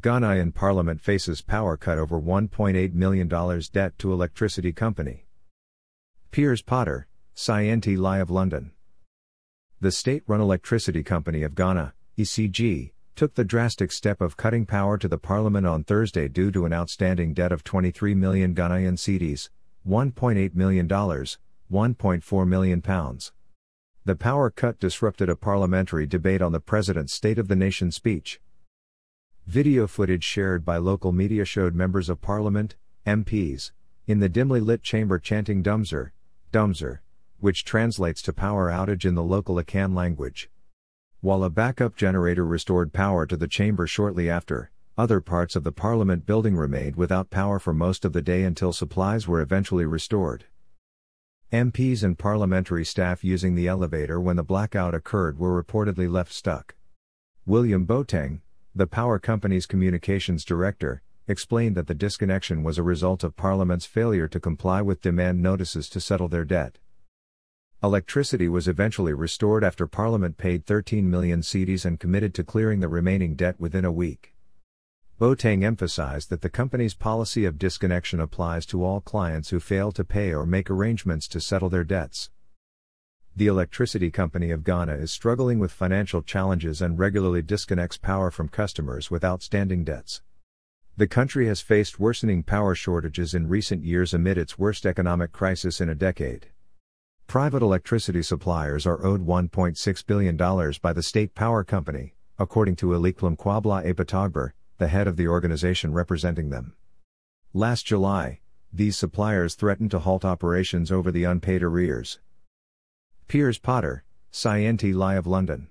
Ghanaian Parliament faces power cut over $1.8 million debt to electricity company. Piers Potter, Scienti Lie of London. The state run electricity company of Ghana, ECG, took the drastic step of cutting power to the parliament on Thursday due to an outstanding debt of 23 million Ghanaian cedis, $1.8 million, 1.4 million pounds. The power cut disrupted a parliamentary debate on the president's State of the Nation speech. Video footage shared by local media showed members of parliament, MPs, in the dimly lit chamber chanting Dumser, Dumsor, which translates to power outage in the local Akan language. While a backup generator restored power to the chamber shortly after, other parts of the parliament building remained without power for most of the day until supplies were eventually restored. MPs and parliamentary staff using the elevator when the blackout occurred were reportedly left stuck. William Boateng, the power company's communications director, explained that the disconnection was a result of Parliament's failure to comply with demand notices to settle their debt. Electricity was eventually restored after Parliament paid 13 million cedis and committed to clearing the remaining debt within a week. Boateng emphasized that the company's policy of disconnection applies to all clients who fail to pay or make arrangements to settle their debts. The Electricity Company of Ghana is struggling with financial challenges and regularly disconnects power from customers with outstanding debts. The country has faced worsening power shortages in recent years amid its worst economic crisis in a decade. Private electricity suppliers are owed $1.6 billion by the state power company, according to Elikplim Kwabla Apetorgbor, the head of the organization representing them. Last July, these suppliers threatened to halt operations over the unpaid arrears. Piers Potter, Scienti Lie of London.